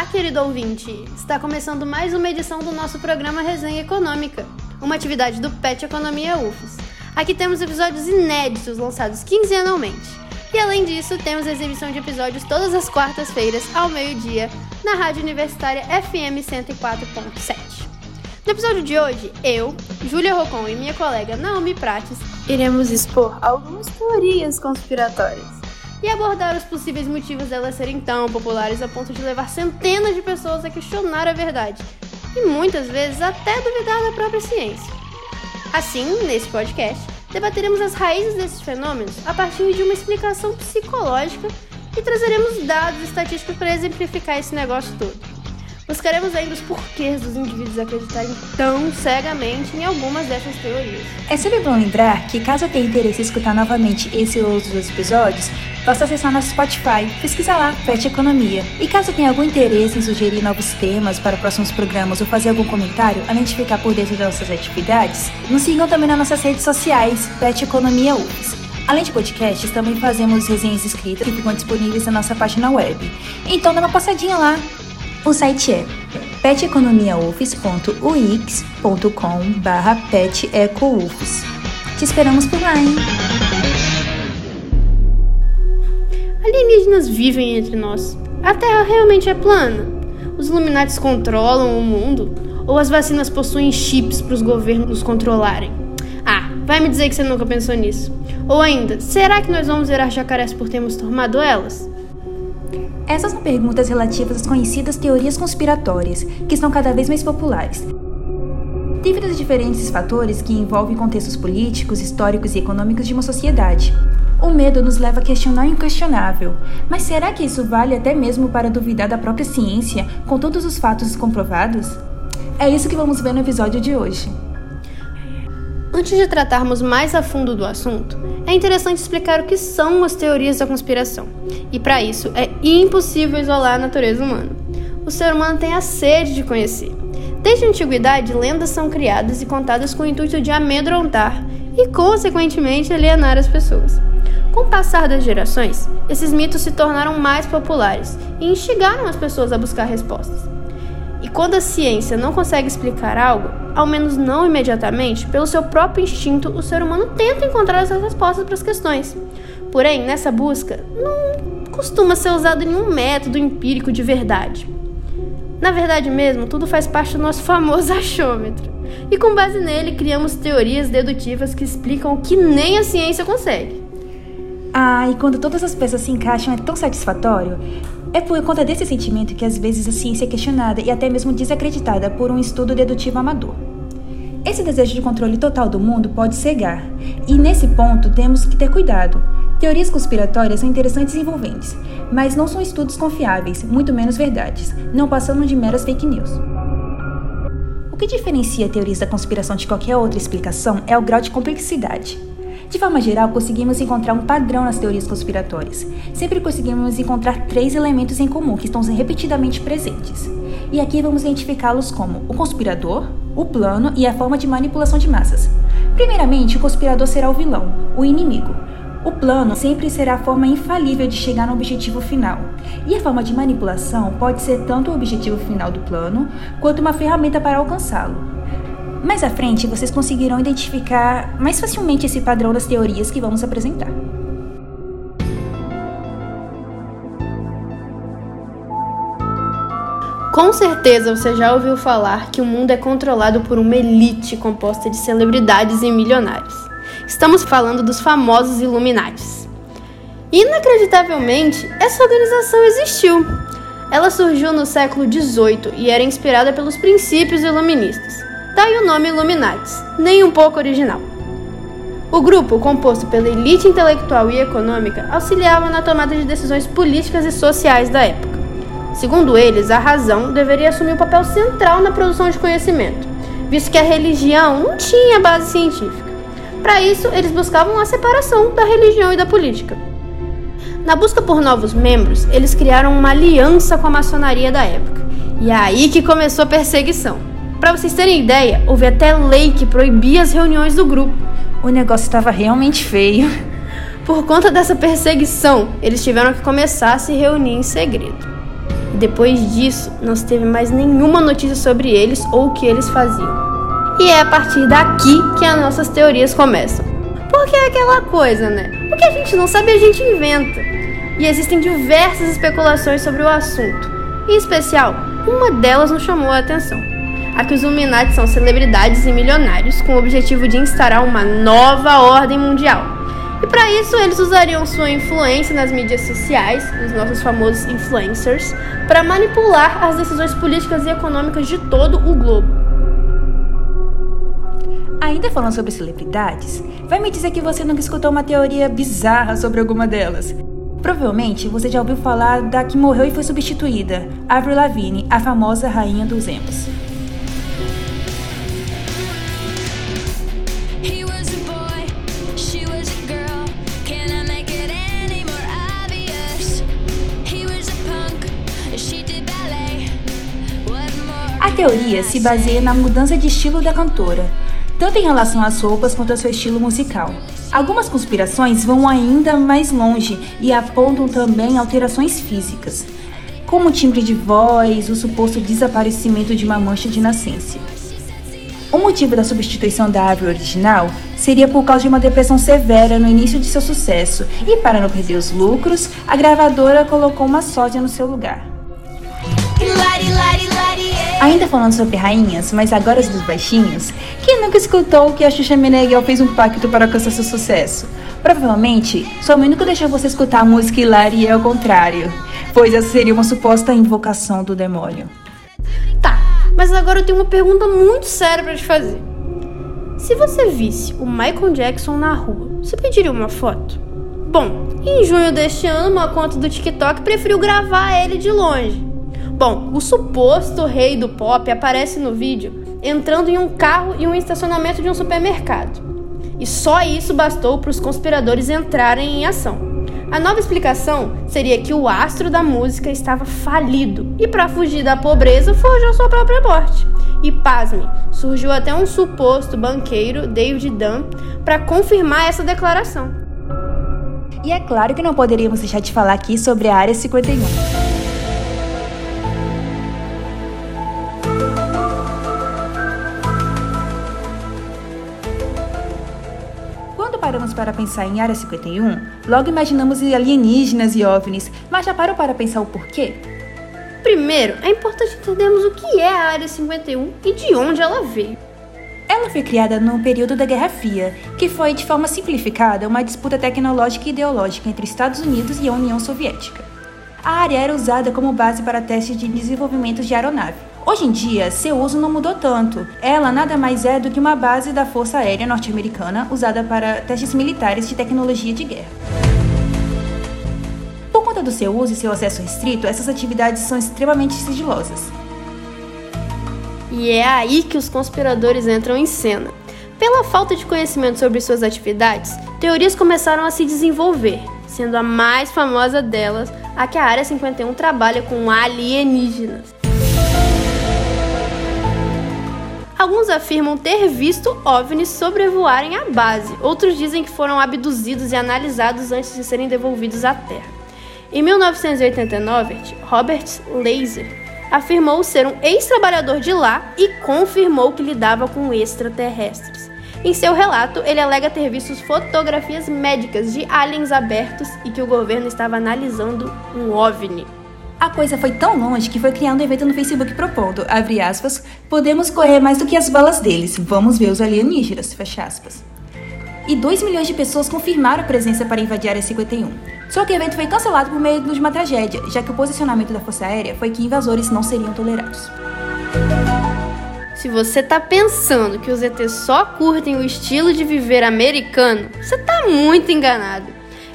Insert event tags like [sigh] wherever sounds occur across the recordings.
Olá, querido ouvinte! Está começando mais uma edição do nosso programa Resenha Econômica, uma atividade do PET Economia UFES. Aqui temos episódios inéditos lançados quinzenalmente. E além disso, temos a exibição de episódios todas as quartas-feiras, ao meio-dia, na Rádio Universitária FM 104.7. No episódio de hoje, eu, Júlia Rocon e minha colega Naomi Prates iremos expor algumas teorias conspiratórias e abordar os possíveis motivos delas serem tão populares a ponto de levar centenas de pessoas a questionar a verdade e muitas vezes até duvidar da própria ciência. Assim, nesse podcast, debateremos as raízes desses fenômenos a partir de uma explicação psicológica e trazeremos dados estatísticos para exemplificar esse negócio todo. Buscaremos ainda os porquês dos indivíduos acreditarem tão cegamente em algumas dessas teorias. É sempre bom lembrar que, caso tenha interesse em escutar novamente esse ou outros episódios, basta acessar nosso Spotify, pesquisar lá, Pet Economia. E caso tenha algum interesse em sugerir novos temas para próximos programas ou fazer algum comentário, além de ficar por dentro das nossas atividades, nos sigam também nas nossas redes sociais, Pet Economia UFS. Além de podcasts, também fazemos resenhas escritas que ficam disponíveis na nossa página web. Então dá uma passadinha lá. O site é peteconomiaufes.wix.com barra. Te esperamos por lá, hein? Alienígenas vivem entre nós. A Terra realmente é plana? Os Illuminati controlam o mundo? Ou as vacinas possuem chips para os governos nos controlarem? Ah, vai me dizer que você nunca pensou nisso. Ou ainda, será que nós vamos virar jacarés por termos tomado elas? Essas são perguntas relativas às conhecidas teorias conspiratórias, que estão cada vez mais populares. Devido aos diferentes fatores que envolvem contextos políticos, históricos e econômicos de uma sociedade. O medo nos leva a questionar o inquestionável. Mas será que isso vale até mesmo para duvidar da própria ciência, com todos os fatos comprovados? É isso que vamos ver no episódio de hoje. Antes de tratarmos mais a fundo do assunto, é interessante explicar o que são as teorias da conspiração. E para isso, é impossível isolar a natureza humana. O ser humano tem a sede de conhecer. Desde a antiguidade, lendas são criadas e contadas com o intuito de amedrontar e, consequentemente, alienar as pessoas. Com o passar das gerações, esses mitos se tornaram mais populares e instigaram as pessoas a buscar respostas. E quando a ciência não consegue explicar algo, ao menos não imediatamente, pelo seu próprio instinto, o ser humano tenta encontrar essas respostas para as questões. Porém, nessa busca, não costuma ser usado nenhum método empírico de verdade. Na verdade mesmo, tudo faz parte do nosso [laughs] famoso achômetro. E com base nele, criamos teorias dedutivas que explicam o que nem a ciência consegue. Ah, e quando todas as peças se encaixam é tão satisfatório. É por conta desse sentimento que às vezes a ciência é questionada e até mesmo desacreditada por um estudo dedutivo amador. Esse desejo de controle total do mundo pode cegar, e nesse ponto temos que ter cuidado. Teorias conspiratórias são interessantes e envolventes, mas não são estudos confiáveis, muito menos verdades, não passando de meras fake news. O que diferencia teorias da conspiração de qualquer outra explicação é o grau de complexidade. De forma geral, conseguimos encontrar um padrão nas teorias conspiratórias. Sempre conseguimos encontrar três elementos em comum que estão repetidamente presentes. E aqui vamos identificá-los como o conspirador, o plano e a forma de manipulação de massas. Primeiramente, o conspirador será o vilão, o inimigo. O plano sempre será a forma infalível de chegar no objetivo final. E a forma de manipulação pode ser tanto o objetivo final do plano, quanto uma ferramenta para alcançá-lo. Mais à frente, vocês conseguirão identificar mais facilmente esse padrão das teorias que vamos apresentar. Com certeza você já ouviu falar que o mundo é controlado por uma elite composta de celebridades e milionários. Estamos falando dos famosos Illuminates. Inacreditavelmente, essa organização existiu. Ela surgiu no século XVIII e era inspirada pelos princípios iluministas. Daí o nome Illuminates, nem um pouco original. O grupo, composto pela elite intelectual e econômica, auxiliava na tomada de decisões políticas e sociais da época. Segundo eles, a razão deveria assumir um papel central na produção de conhecimento, visto que a religião não tinha base científica. Para isso, eles buscavam a separação da religião e da política. Na busca por novos membros, eles criaram uma aliança com a maçonaria da época. E é aí que começou a perseguição. Para vocês terem ideia, houve até lei que proibia as reuniões do grupo. O negócio estava realmente feio. Por conta dessa perseguição, eles tiveram que começar a se reunir em segredo. depois disso não se teve mais nenhuma notícia sobre eles ou o que eles faziam. E é a partir daqui que as nossas teorias começam. Porque é aquela coisa, né? O que a gente não sabe, a gente inventa. E existem diversas especulações sobre o assunto. Em especial, uma delas nos chamou a atenção. A que os Illuminati são celebridades e milionários com o objetivo de instaurar uma nova ordem mundial e para isso, eles usariam sua influência nas mídias sociais, os nossos famosos influencers, para manipular as decisões políticas e econômicas de todo o globo. Ainda falando sobre celebridades, vai me dizer que você nunca escutou uma teoria bizarra sobre alguma delas. Provavelmente você já ouviu falar da que morreu e foi substituída, Avril Lavigne, a famosa rainha dos emos. Teoria se baseia na mudança de estilo da cantora, tanto em relação às roupas quanto ao seu estilo musical. Algumas conspirações vão ainda mais longe e apontam também alterações físicas, como o timbre de voz, o suposto desaparecimento de uma mancha de nascença. O motivo da substituição da árvore original seria por causa de uma depressão severa no início de seu sucesso, e para não perder os lucros, a gravadora colocou uma sósia no seu lugar. Ainda falando sobre rainhas, mas agora dos baixinhos, quem nunca escutou que a Xuxa Meneghel fez um pacto para alcançar seu sucesso? Provavelmente, sua mãe nunca deixou você escutar a música Hilarie ao contrário, pois essa seria uma suposta invocação do demônio. Tá, mas agora eu tenho uma pergunta muito séria para te fazer. Se você visse o Michael Jackson na rua, você pediria uma foto? Bom, em junho deste ano, uma conta do TikTok preferiu gravar ele de longe. Bom, o suposto rei do pop aparece no vídeo entrando em um carro e um estacionamento de um supermercado. E só isso bastou para os conspiradores entrarem em ação. A nova explicação seria que o astro da música estava falido e, para fugir da pobreza, forjou sua própria morte. E pasme, surgiu até um suposto banqueiro, David Dunn, para confirmar essa declaração. E é claro que não poderíamos deixar de falar aqui sobre a Área 51. Para pensar em Área 51, logo imaginamos alienígenas e OVNIs, mas já parou para pensar o porquê? Primeiro, é importante entendermos o que é a Área 51 e de onde ela veio. Ela foi criada no período da Guerra Fria, que foi, de forma simplificada, uma disputa tecnológica e ideológica entre Estados Unidos e a União Soviética. A área era usada como base para testes de desenvolvimento de aeronave. Hoje em dia, seu uso não mudou tanto. Ela nada mais é do que uma base da Força Aérea Norte-Americana usada para testes militares de tecnologia de guerra. Por conta do seu uso e seu acesso restrito, essas atividades são extremamente sigilosas. E é aí que os conspiradores entram em cena. Pela falta de conhecimento sobre suas atividades, teorias começaram a se desenvolver, sendo a mais famosa delas a que a Área 51 trabalha com alienígenas. Alguns afirmam ter visto OVNIs sobrevoarem a base, outros dizem que foram abduzidos e analisados antes de serem devolvidos à Terra. Em 1989, Robert Laser afirmou ser um ex-trabalhador de lá e confirmou que lidava com extraterrestres. Em seu relato, ele alega ter visto fotografias médicas de aliens abertos e que o governo estava analisando um OVNI. A coisa foi tão longe que foi criando um evento no Facebook propondo, abre aspas, podemos correr mais do que as balas deles, vamos ver os alienígenas, fecha aspas. E 2 milhões de pessoas confirmaram presença para invadir a Área 51. Só que o evento foi cancelado por meio de uma tragédia, já que o posicionamento da Força Aérea foi que invasores não seriam tolerados. Se você tá pensando que os ETs só curtem o estilo de viver americano, você tá muito enganado.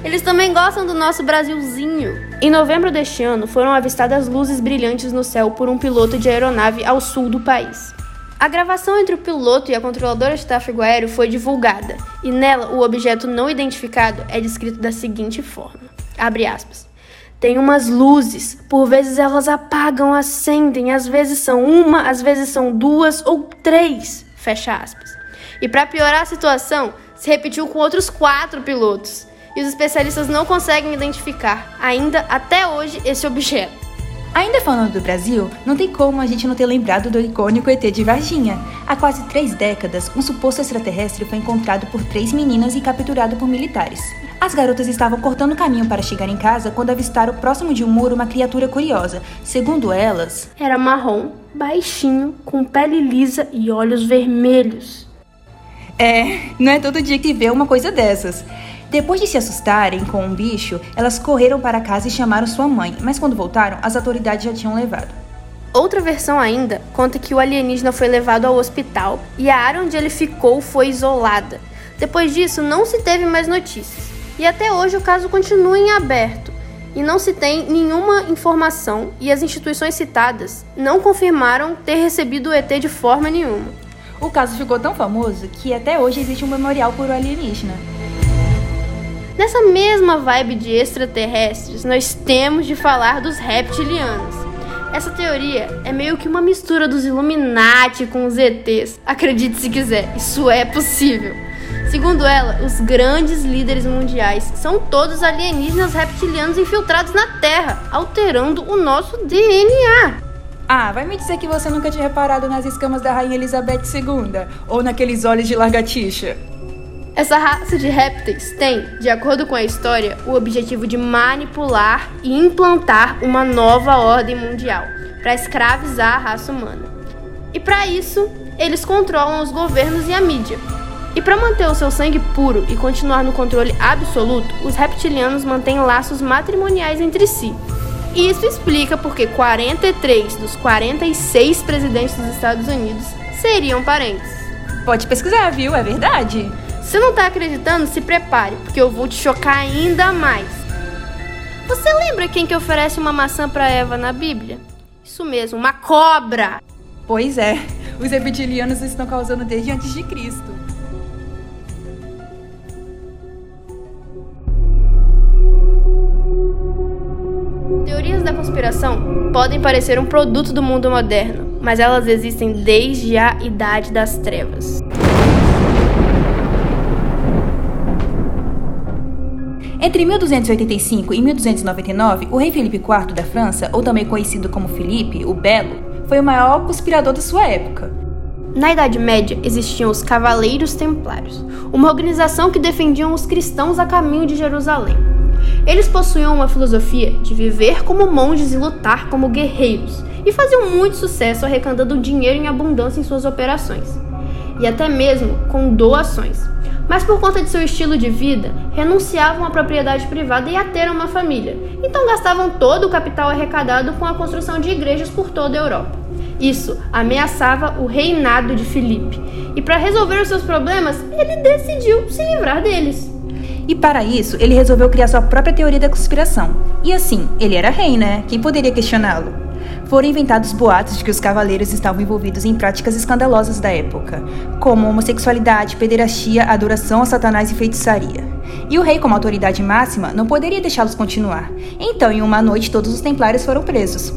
Eles também gostam do nosso Brasilzinho. Em novembro deste ano, foram avistadas luzes brilhantes no céu por um piloto de aeronave ao sul do país. A gravação entre o piloto e a controladora de tráfego aéreo foi divulgada, e nela o objeto não identificado é descrito da seguinte forma: aspas. Tem umas luzes, por vezes elas apagam, acendem, às vezes são uma, às vezes são duas ou três, fecha aspas. E para piorar a situação, se repetiu com outros quatro pilotos e os especialistas não conseguem identificar, ainda até hoje, esse objeto. Ainda falando do Brasil, não tem como a gente não ter lembrado do icônico ET de Varginha. Há quase três décadas, um suposto extraterrestre foi encontrado por três meninas e capturado por militares. As garotas estavam cortando o caminho para chegar em casa quando avistaram próximo de um muro uma criatura curiosa. Segundo elas, era marrom, baixinho, com pele lisa e olhos vermelhos. É, não é todo dia que vê uma coisa dessas. Depois de se assustarem com um bicho, elas correram para casa e chamaram sua mãe, mas quando voltaram, as autoridades já tinham levado. Outra versão ainda conta que o alienígena foi levado ao hospital e a área onde ele ficou foi isolada. Depois disso, não se teve mais notícias. E até hoje o caso continua em aberto e não se tem nenhuma informação e as instituições citadas não confirmaram ter recebido o ET de forma nenhuma. O caso ficou tão famoso que até hoje existe um memorial por alienígena. Nessa mesma vibe de extraterrestres, nós temos de falar dos reptilianos. Essa teoria é meio que uma mistura dos Illuminati com os ETs. Acredite se quiser, isso é possível. Segundo ela, os grandes líderes mundiais são todos alienígenas reptilianos infiltrados na Terra, alterando o nosso DNA. Ah, vai me dizer que você nunca tinha reparado nas escamas da Rainha Elizabeth II ou naqueles olhos de largatixa. Essa raça de répteis tem, de acordo com a história, o objetivo de manipular e implantar uma nova ordem mundial para escravizar a raça humana. E para isso, eles controlam os governos e a mídia. E para manter o seu sangue puro e continuar no controle absoluto, os reptilianos mantêm laços matrimoniais entre si. E isso explica porque 43 dos 46 presidentes dos Estados Unidos seriam parentes. Pode pesquisar, viu? É verdade. Se não tá acreditando, se prepare, porque eu vou te chocar ainda mais. Você lembra quem que oferece uma maçã para Eva na Bíblia? Isso mesmo, uma cobra. Pois é, os reptilianos estão causando desde antes de Cristo. Teorias da conspiração podem parecer um produto do mundo moderno, mas elas existem desde a Idade das Trevas. Entre 1285 e 1299, o rei Felipe IV da França, ou também conhecido como Felipe, o Belo, foi o maior conspirador da sua época. Na Idade Média existiam os Cavaleiros Templários, uma organização que defendiam os cristãos a caminho de Jerusalém. Eles possuíam uma filosofia de viver como monges e lutar como guerreiros, e faziam muito sucesso arrecadando dinheiro em abundância em suas operações, e até mesmo com doações mas por conta de seu estilo de vida, renunciavam à propriedade privada e a ter uma família. Então gastavam todo o capital arrecadado com a construção de igrejas por toda a Europa. Isso ameaçava o reinado de Filipe. E para resolver os seus problemas, ele decidiu se livrar deles. E para isso, ele resolveu criar sua própria teoria da conspiração. E assim, ele era rei, né? Quem poderia questioná-lo? Foram inventados boatos de que os cavaleiros estavam envolvidos em práticas escandalosas da época, como homossexualidade, pederastia, adoração a Satanás e feitiçaria. E o rei, como autoridade máxima, não poderia deixá-los continuar. Então, em uma noite, todos os templários foram presos.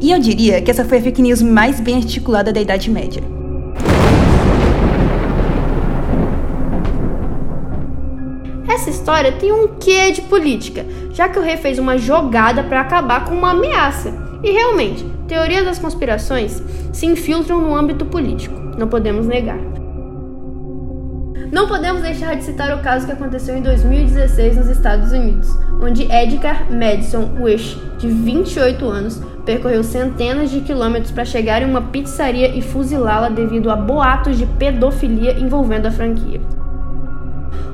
E eu diria que essa foi a fake news mais bem articulada da Idade Média. Essa história tem um quê de política, já que o rei fez uma jogada para acabar com uma ameaça. E realmente, teorias das conspirações se infiltram no âmbito político, não podemos negar. Não podemos deixar de citar o caso que aconteceu em 2016 nos Estados Unidos, onde Edgar Madison Wish, de 28 anos, percorreu centenas de quilômetros para chegar em uma pizzaria e fuzilá-la devido a boatos de pedofilia envolvendo a franquia.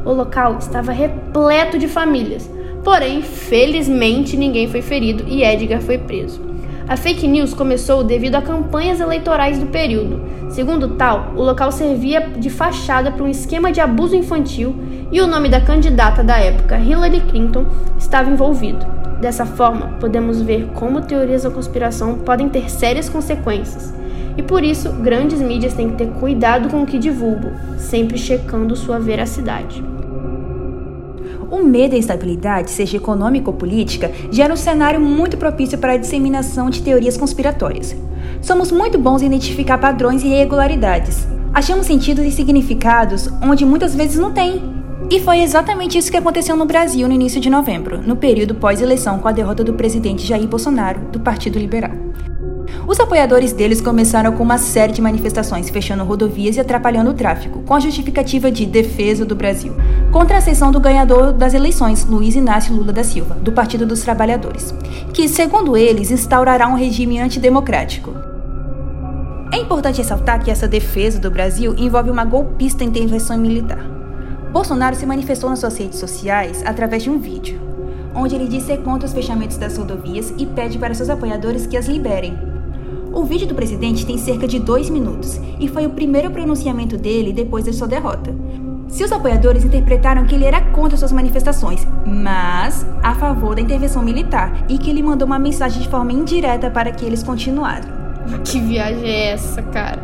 O local estava repleto de famílias, porém, felizmente ninguém foi ferido e Edgar foi preso. A fake news começou devido a campanhas eleitorais do período. Segundo tal, o local servia de fachada para um esquema de abuso infantil e o nome da candidata da época, Hillary Clinton, estava envolvido. Dessa forma, podemos ver como teorias da conspiração podem ter sérias consequências. E por isso, grandes mídias têm que ter cuidado com o que divulgam, sempre checando sua veracidade. O medo e a instabilidade, seja econômica ou política, gera um cenário muito propício para a disseminação de teorias conspiratórias. Somos muito bons em identificar padrões e irregularidades. Achamos sentidos e significados onde muitas vezes não tem. E foi exatamente isso que aconteceu no Brasil no início de novembro, no período pós-eleição com a derrota do presidente Jair Bolsonaro, do Partido Liberal. Os apoiadores deles começaram com uma série de manifestações, fechando rodovias e atrapalhando o tráfego, com a justificativa de defesa do Brasil, contra a ascensão do ganhador das eleições, Luiz Inácio Lula da Silva, do Partido dos Trabalhadores, que, segundo eles, instaurará um regime antidemocrático. É importante ressaltar que essa defesa do Brasil envolve uma golpista intervenção militar. Bolsonaro se manifestou nas suas redes sociais através de um vídeo, onde ele disse ser contra os fechamentos das rodovias e pede para seus apoiadores que as liberem. O vídeo do presidente tem cerca de dois minutos e foi o primeiro pronunciamento dele depois da sua derrota. Seus apoiadores interpretaram que ele era contra suas manifestações, mas a favor da intervenção militar e que ele mandou uma mensagem de forma indireta para que eles continuassem. Que viagem é essa, cara?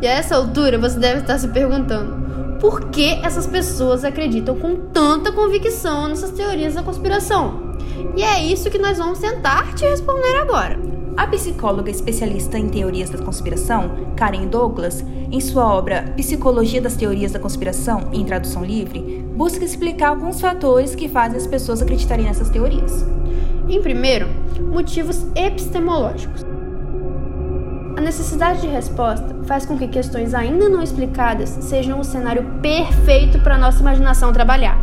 E a essa altura você deve estar se perguntando: por que essas pessoas acreditam com tanta convicção nessas teorias da conspiração. E é isso que nós vamos tentar te responder agora. A psicóloga especialista em teorias da conspiração, Karen Douglas, em sua obra Psicologia das Teorias da Conspiração, em tradução livre, busca explicar alguns fatores que fazem as pessoas acreditarem nessas teorias. Em primeiro, motivos epistemológicos. A necessidade de resposta faz com que questões ainda não explicadas sejam o cenário perfeito para nossa imaginação trabalhar.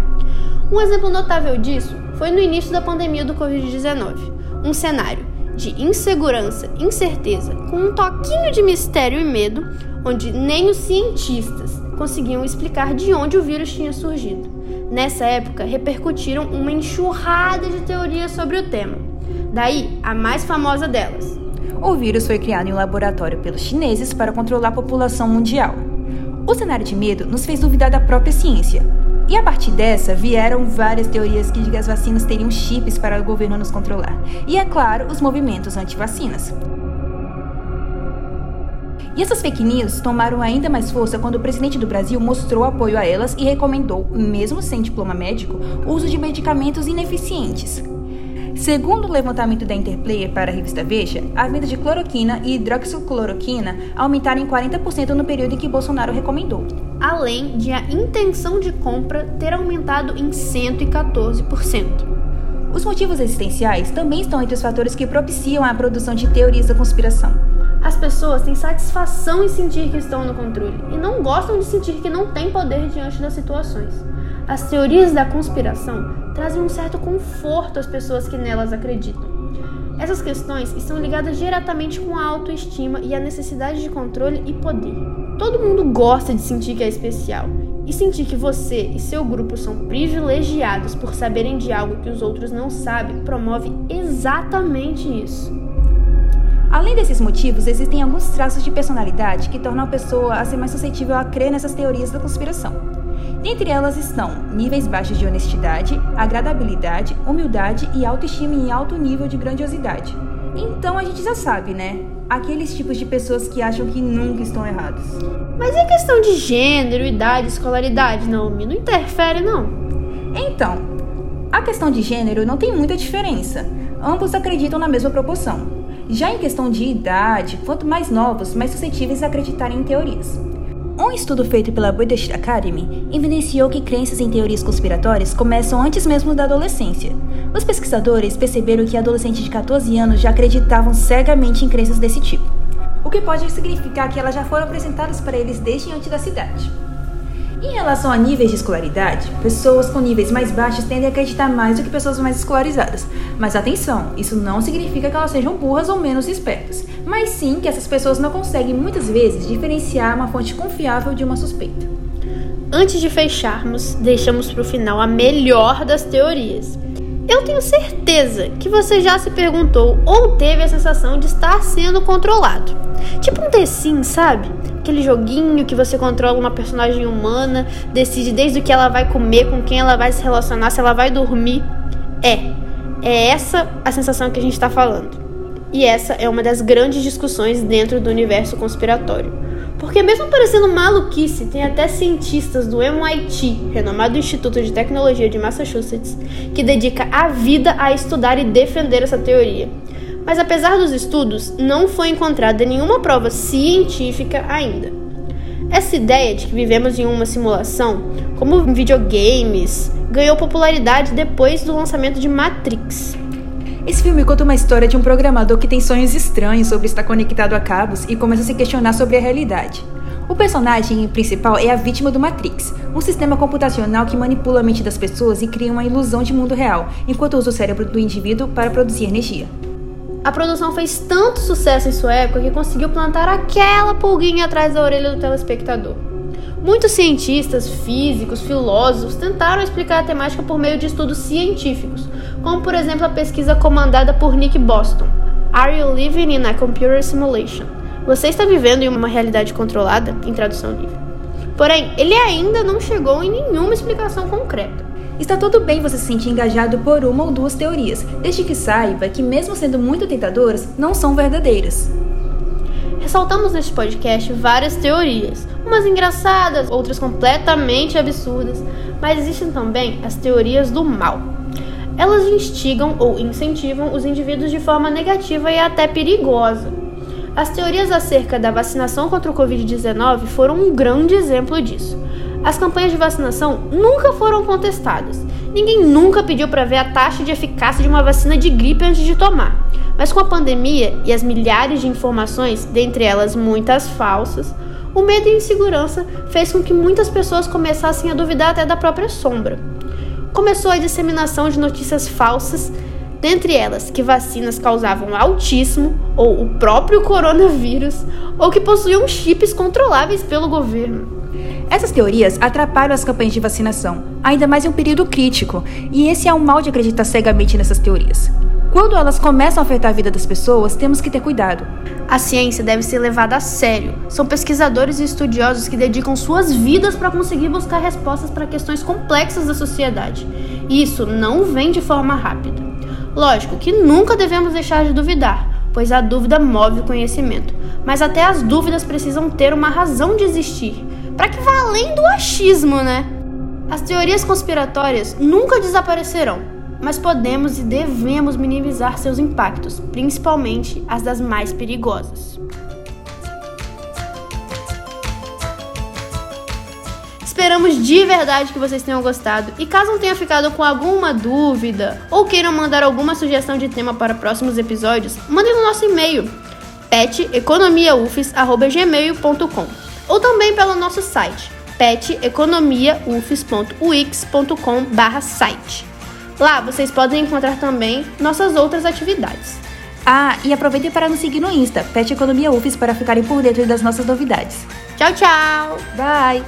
Um exemplo notável disso foi no início da pandemia do Covid-19, um cenário de insegurança, incerteza, com um toquinho de mistério e medo, onde nem os cientistas conseguiam explicar de onde o vírus tinha surgido. Nessa época, repercutiram uma enxurrada de teorias sobre o tema. Daí, a mais famosa delas, o vírus foi criado em um laboratório pelos chineses para controlar a população mundial. O cenário de medo nos fez duvidar da própria ciência. E a partir dessa, vieram várias teorias que as vacinas teriam chips para o governo nos controlar. E, é claro, os movimentos anti-vacinas. E essas fake news tomaram ainda mais força quando o presidente do Brasil mostrou apoio a elas e recomendou, mesmo sem diploma médico, o uso de medicamentos ineficientes. Segundo o levantamento da Interplayer para a revista Veja, a venda de cloroquina e hidroxicloroquina aumentaram em 40% no período em que Bolsonaro recomendou. Além de a intenção de compra ter aumentado em 114%. Os motivos existenciais também estão entre os fatores que propiciam a produção de teorias da conspiração. As pessoas têm satisfação em sentir que estão no controle e não gostam de sentir que não têm poder diante das situações. As teorias da conspiração trazem um certo conforto às pessoas que nelas acreditam. Essas questões estão ligadas diretamente com a autoestima e a necessidade de controle e poder. Todo mundo gosta de sentir que é especial, e sentir que você e seu grupo são privilegiados por saberem de algo que os outros não sabem promove exatamente isso. Além desses motivos, existem alguns traços de personalidade que tornam a pessoa a ser mais suscetível a crer nessas teorias da conspiração. Dentre elas estão níveis baixos de honestidade, agradabilidade, humildade e autoestima em alto nível de grandiosidade. Então a gente já sabe, né? Aqueles tipos de pessoas que acham que nunca estão errados. Mas e questão de gênero, idade, escolaridade, Naomi? Não interfere, não? Então, a questão de gênero não tem muita diferença. Ambos acreditam na mesma proporção. Já em questão de idade, quanto mais novos, mais suscetíveis a acreditarem em teorias. Um estudo feito pela British Academy evidenciou que crenças em teorias conspiratórias começam antes mesmo da adolescência. Os pesquisadores perceberam que adolescentes de 14 anos já acreditavam cegamente em crenças desse tipo, o que pode significar que elas já foram apresentadas para eles desde antes da cidade. Em relação a níveis de escolaridade, pessoas com níveis mais baixos tendem a acreditar mais do que pessoas mais escolarizadas. Mas atenção, isso não significa que elas sejam burras ou menos espertas, mas sim que essas pessoas não conseguem muitas vezes diferenciar uma fonte confiável de uma suspeita. Antes de fecharmos, deixamos para o final a melhor das teorias. Eu tenho certeza que você já se perguntou ou teve a sensação de estar sendo controlado. Tipo um The Sims, sabe? Aquele joguinho que você controla uma personagem humana, decide desde o que ela vai comer, com quem ela vai se relacionar, se ela vai dormir. É, é essa a sensação que a gente está falando. E essa é uma das grandes discussões dentro do universo conspiratório. Porque, mesmo parecendo maluquice, tem até cientistas do MIT, renomado Instituto de Tecnologia de Massachusetts, que dedica a vida a estudar e defender essa teoria. Mas apesar dos estudos, não foi encontrada nenhuma prova científica ainda. Essa ideia de que vivemos em uma simulação, como videogames, ganhou popularidade depois do lançamento de Matrix. Esse filme conta uma história de um programador que tem sonhos estranhos sobre estar conectado a cabos e começa a se questionar sobre a realidade. O personagem principal é a vítima do Matrix, um sistema computacional que manipula a mente das pessoas e cria uma ilusão de mundo real, enquanto usa o cérebro do indivíduo para produzir energia. A produção fez tanto sucesso em sua época que conseguiu plantar aquela pulguinha atrás da orelha do telespectador. Muitos cientistas, físicos, filósofos tentaram explicar a temática por meio de estudos científicos, como por exemplo a pesquisa comandada por Nick Boston, Are You Living in a Computer Simulation? Você está vivendo em uma realidade controlada? Em tradução livre. Porém, ele ainda não chegou em nenhuma explicação concreta. Está tudo bem você se sentir engajado por uma ou duas teorias, desde que saiba que, mesmo sendo muito tentadoras, não são verdadeiras. Ressaltamos neste podcast várias teorias, umas engraçadas, outras completamente absurdas, mas existem também as teorias do mal. Elas instigam ou incentivam os indivíduos de forma negativa e até perigosa. As teorias acerca da vacinação contra o Covid-19 foram um grande exemplo disso. As campanhas de vacinação nunca foram contestadas. Ninguém nunca pediu para ver a taxa de eficácia de uma vacina de gripe antes de tomar. Mas com a pandemia e as milhares de informações, dentre elas muitas falsas, o medo e a insegurança fez com que muitas pessoas começassem a duvidar até da própria sombra. Começou a disseminação de notícias falsas, dentre elas que vacinas causavam autismo ou o próprio coronavírus, ou que possuíam chips controláveis pelo governo. Essas teorias atrapalham as campanhas de vacinação, ainda mais em um período crítico, e esse é o mal de acreditar cegamente nessas teorias. Quando elas começam a afetar a vida das pessoas, temos que ter cuidado. A ciência deve ser levada a sério. São pesquisadores e estudiosos que dedicam suas vidas para conseguir buscar respostas para questões complexas da sociedade. E isso não vem de forma rápida. Lógico que nunca devemos deixar de duvidar, pois a dúvida move o conhecimento. Mas até as dúvidas precisam ter uma razão de existir para que vá além do achismo, né? As teorias conspiratórias nunca desaparecerão, mas podemos e devemos minimizar seus impactos, principalmente as das mais perigosas. Esperamos de verdade que vocês tenham gostado. E caso não tenha ficado com alguma dúvida ou queiram mandar alguma sugestão de tema para próximos episódios, mandem no nosso e-mail peteconomiaufes.gmail.com ou também pelo nosso site peteconomiaufes.wix.com/site. Lá vocês podem encontrar também nossas outras atividades. Ah, e aproveitem para nos seguir no Insta, Pet Economia UFES, para ficarem por dentro das nossas novidades. Tchau, tchau! Bye!